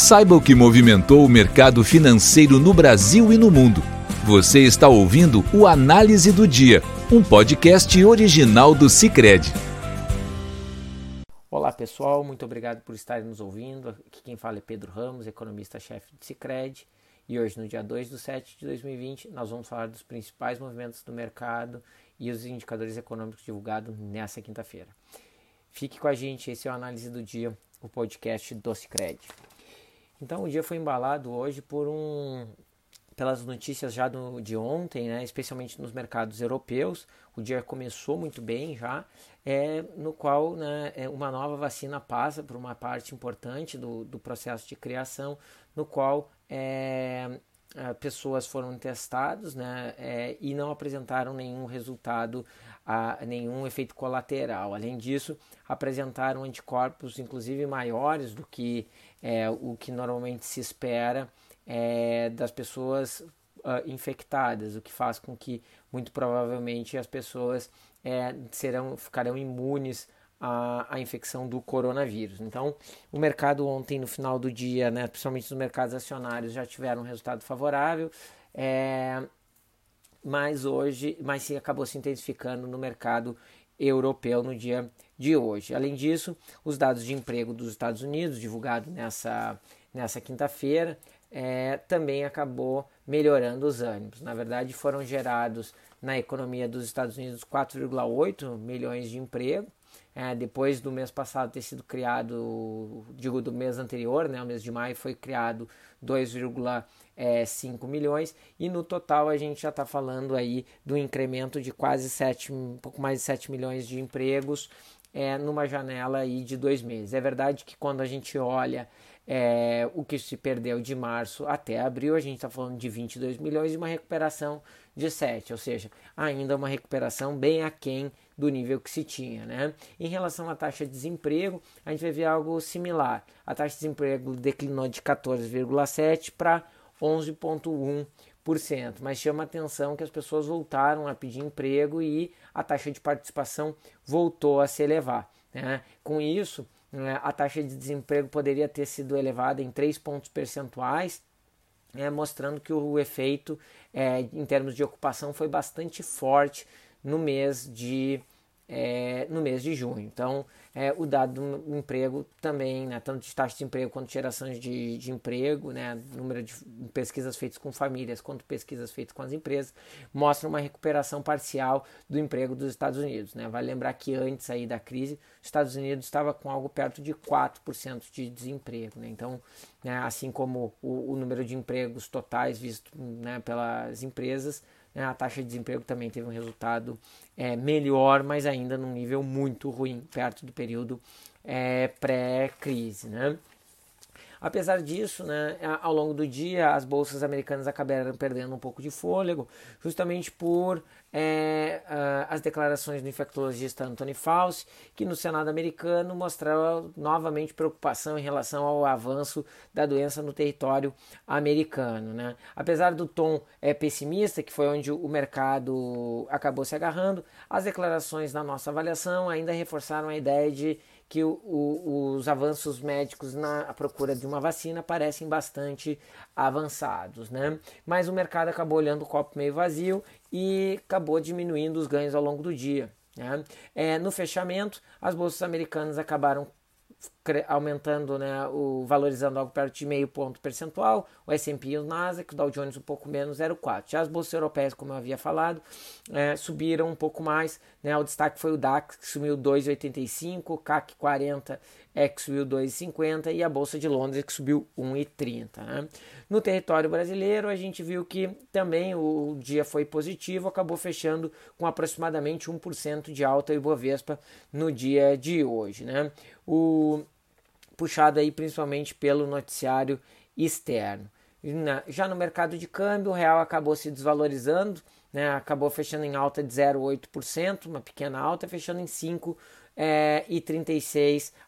Saiba o que movimentou o mercado financeiro no Brasil e no mundo. Você está ouvindo o Análise do Dia, um podcast original do Cicred. Olá pessoal, muito obrigado por estarem nos ouvindo. Aqui quem fala é Pedro Ramos, economista-chefe do Cicred. E hoje, no dia 2 de 7 de 2020, nós vamos falar dos principais movimentos do mercado e os indicadores econômicos divulgados nessa quinta-feira. Fique com a gente, esse é o Análise do Dia, o podcast do Cicred. Então o dia foi embalado hoje por um pelas notícias já do, de ontem, né, especialmente nos mercados europeus. O dia começou muito bem já, é, no qual né, é, uma nova vacina passa por uma parte importante do, do processo de criação, no qual é, é pessoas foram testadas né, é, e não apresentaram nenhum resultado, a, nenhum efeito colateral. Além disso, apresentaram anticorpos, inclusive maiores do que é, o que normalmente se espera é, das pessoas uh, infectadas, o que faz com que muito provavelmente as pessoas é, serão, ficarão imunes à, à, infecção do coronavírus. Então, o mercado ontem, no final do dia, né, principalmente os mercados acionários, já tiveram um resultado favorável. É, mas hoje, mas sim acabou se intensificando no mercado europeu no dia de hoje. Além disso, os dados de emprego dos Estados Unidos, divulgados nessa, nessa quinta-feira, é, também acabou melhorando os ânimos. Na verdade, foram gerados na economia dos Estados Unidos 4,8 milhões de emprego. É, depois do mês passado ter sido criado, digo, do mês anterior, né, o mês de maio foi criado 2,5 é, 5 milhões e no total a gente já está falando aí do incremento de quase 7, um pouco mais de 7 milhões de empregos é, numa janela aí de dois meses. É verdade que quando a gente olha é, o que se perdeu de março até abril, a gente está falando de 22 milhões e uma recuperação de 7, ou seja, ainda uma recuperação bem aquém do nível que se tinha. Né? Em relação à taxa de desemprego, a gente vai ver algo similar. A taxa de desemprego declinou de 14,7 para 11,1%. Mas chama atenção que as pessoas voltaram a pedir emprego e a taxa de participação voltou a se elevar. Né? Com isso, né, a taxa de desemprego poderia ter sido elevada em 3 pontos percentuais, é, mostrando que o efeito é, em termos de ocupação foi bastante forte no mês de, é, no mês de junho. Então, é, o dado do emprego também, né, tanto de taxa de emprego quanto de gerações de, de emprego, né, número de pesquisas feitas com famílias quanto pesquisas feitas com as empresas, mostram uma recuperação parcial do emprego dos Estados Unidos. Né. Vale lembrar que antes aí da crise, os Estados Unidos estava com algo perto de 4% de desemprego. Né. Então, né, assim como o, o, número de empregos totais visto né, pelas empresas, a taxa de desemprego também teve um resultado é, melhor, mas ainda num nível muito ruim, perto do período é, pré-crise. Né? Apesar disso, né, ao longo do dia, as bolsas americanas acabaram perdendo um pouco de fôlego, justamente por é, as declarações do infectologista Anthony Fauci, que no Senado americano mostrava novamente preocupação em relação ao avanço da doença no território americano. Né? Apesar do tom é, pessimista, que foi onde o mercado acabou se agarrando, as declarações na nossa avaliação ainda reforçaram a ideia de que o, o, os avanços médicos na procura de uma vacina parecem bastante avançados, né? Mas o mercado acabou olhando o copo meio vazio e acabou diminuindo os ganhos ao longo do dia. Né? É, no fechamento, as bolsas americanas acabaram aumentando, né, o, valorizando algo perto de meio ponto percentual, o S&P e o Nasdaq, o Dow Jones um pouco menos, 0,4. Já as bolsas europeias, como eu havia falado, é, subiram um pouco mais, né, o destaque foi o DAX, que subiu 2,85, o CAC 40 é, que subiu 2,50 e a Bolsa de Londres, que subiu 1,30. Né? No território brasileiro, a gente viu que também o dia foi positivo, acabou fechando com aproximadamente 1% de alta Ibovespa no dia de hoje. Né? O puxado aí principalmente pelo noticiário externo. Já no mercado de câmbio, o real acabou se desvalorizando, né, acabou fechando em alta de 0,8%, uma pequena alta, fechando em 5,36% é,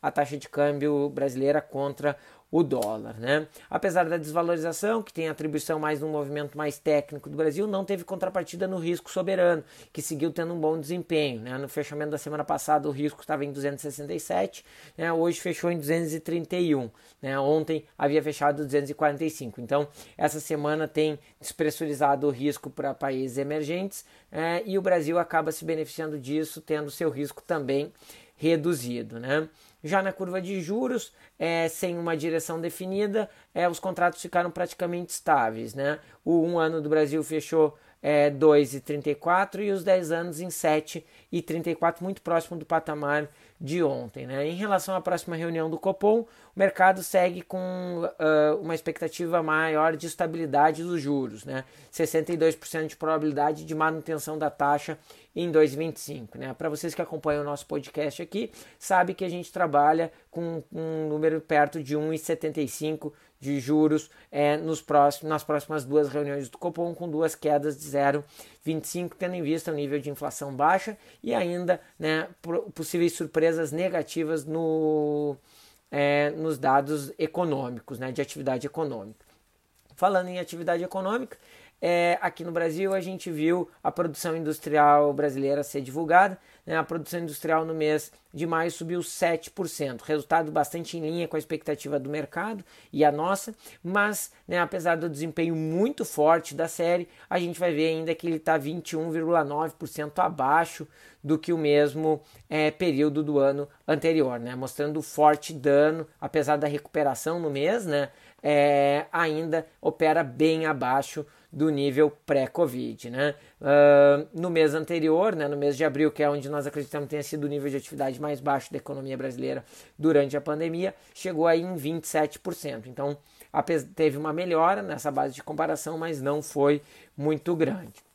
a taxa de câmbio brasileira contra o dólar. Né? Apesar da desvalorização, que tem atribuição mais num movimento mais técnico do Brasil, não teve contrapartida no risco soberano, que seguiu tendo um bom desempenho. Né? No fechamento da semana passada, o risco estava em 267, né? hoje fechou em 231. Né? Ontem havia fechado 245. Então, essa semana tem despressurizado o risco para países emergentes é, e o Brasil acaba se beneficiando disso, tendo seu risco também reduzido. Né? Já na curva de juros, é, sem uma direção definida, é, os contratos ficaram praticamente estáveis. Né? O um ano do Brasil fechou é, 2,34 e os 10 anos em 7,34, muito próximo do patamar de ontem. Né? Em relação à próxima reunião do Copom, o mercado segue com uh, uma expectativa maior de estabilidade dos juros, né? 62% de probabilidade de manutenção da taxa em 2025. Né? Para vocês que acompanham o nosso podcast aqui, sabe que a gente trabalha com um número perto de 1,75 de juros é, nos próximos, nas próximas duas reuniões do Copom, com duas quedas de 0,25, tendo em vista o nível de inflação baixa e ainda né, possíveis surpresas negativas no, é, nos dados econômicos, né, de atividade econômica. Falando em atividade econômica, é, aqui no Brasil a gente viu a produção industrial brasileira ser divulgada. Né? A produção industrial no mês de maio subiu 7%, resultado bastante em linha com a expectativa do mercado e a nossa, mas né, apesar do desempenho muito forte da série, a gente vai ver ainda que ele está 21,9% abaixo do que o mesmo é, período do ano anterior, né? mostrando forte dano, apesar da recuperação no mês, né? É, ainda opera bem abaixo do nível pré-Covid. Né? Uh, no mês anterior, né, no mês de abril, que é onde nós acreditamos tenha sido o nível de atividade mais baixo da economia brasileira durante a pandemia, chegou aí em 27%. Então, teve uma melhora nessa base de comparação, mas não foi muito grande.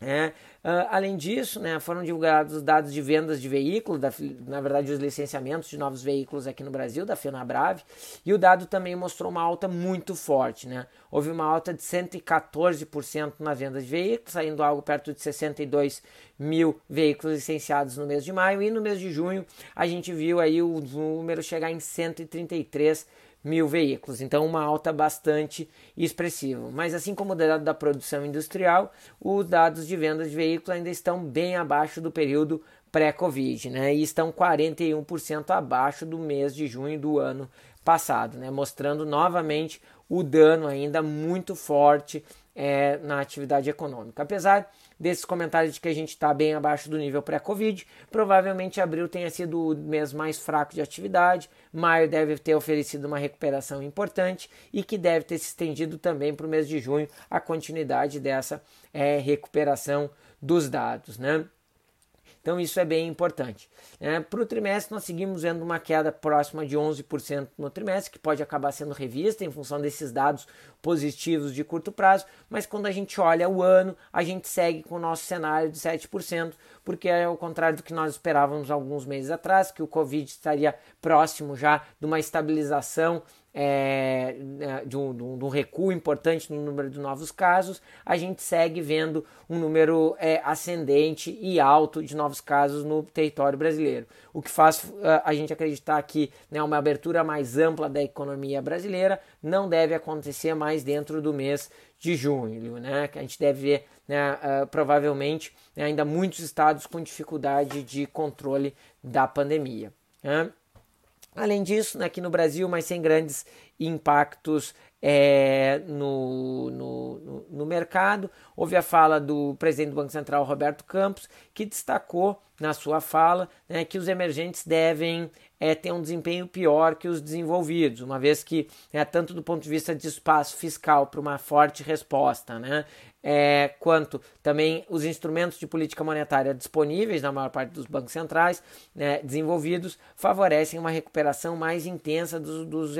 É, Uh, além disso, né, foram divulgados os dados de vendas de veículos, na verdade, os licenciamentos de novos veículos aqui no Brasil, da FenaBrave, e o dado também mostrou uma alta muito forte. Né? Houve uma alta de 114% na venda de veículos, saindo algo perto de 62 mil veículos licenciados no mês de maio, e no mês de junho a gente viu aí o número chegar em 133 mil veículos, então uma alta bastante expressiva. Mas assim como o dado da produção industrial, os dados de vendas de veículos ainda estão bem abaixo do período pré-Covid, né? E estão 41% abaixo do mês de junho do ano passado, né? Mostrando novamente o dano ainda muito forte é, na atividade econômica. Apesar desses comentários de que a gente está bem abaixo do nível pré-Covid. Provavelmente abril tenha sido o mês mais fraco de atividade, maio deve ter oferecido uma recuperação importante e que deve ter se estendido também para o mês de junho a continuidade dessa é, recuperação dos dados. Né? Então isso é bem importante. É, Para o trimestre, nós seguimos vendo uma queda próxima de 11% no trimestre, que pode acabar sendo revista em função desses dados positivos de curto prazo, mas quando a gente olha o ano, a gente segue com o nosso cenário de 7%, porque é o contrário do que nós esperávamos alguns meses atrás, que o Covid estaria próximo já de uma estabilização é, né, de, um, de, um, recuo importante no número de novos casos, a gente segue vendo um número é, ascendente e alto de novos casos no território brasileiro, o que faz uh, a gente acreditar que né, uma abertura mais ampla da economia brasileira não deve acontecer mais dentro do mês de junho, né? Que a gente deve ver né, uh, provavelmente né, ainda muitos estados com dificuldade de controle da pandemia. Né? Além disso, né, aqui no Brasil, mas sem grandes impactos é, no, no, no, mercado, houve a fala do presidente do Banco Central, Roberto Campos, que destacou na sua fala né, que os emergentes devem é, ter um desempenho pior que os desenvolvidos, uma vez que, né, tanto do ponto de vista de espaço fiscal para uma forte resposta, né, é, quanto também os instrumentos de política monetária disponíveis na maior parte dos bancos centrais né, desenvolvidos favorecem uma recuperação mais intensa dos, dos,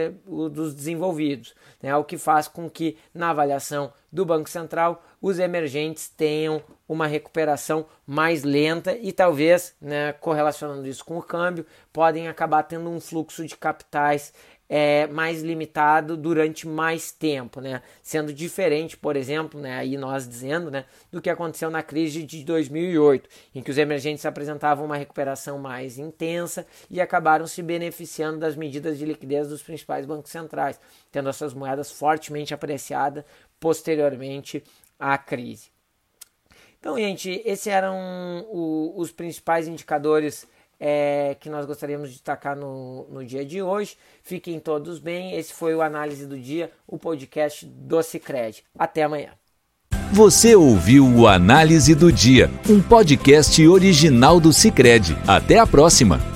dos desenvolvidos, né, o que faz com que, na avaliação do Banco Central, os emergentes tenham uma recuperação mais lenta e talvez, né, correlacionando isso com o câmbio, podem acabar tendo um fluxo de capitais é, mais limitado durante mais tempo, né? Sendo diferente, por exemplo, né, aí nós dizendo, né, do que aconteceu na crise de 2008, em que os emergentes apresentavam uma recuperação mais intensa e acabaram se beneficiando das medidas de liquidez dos principais bancos centrais, tendo as suas moedas fortemente apreciadas posteriormente à crise. Então, gente, esses eram o, os principais indicadores é, que nós gostaríamos de destacar no, no dia de hoje. Fiquem todos bem. Esse foi o Análise do Dia, o podcast do Cicred. Até amanhã. Você ouviu o Análise do Dia, um podcast original do Cicred. Até a próxima!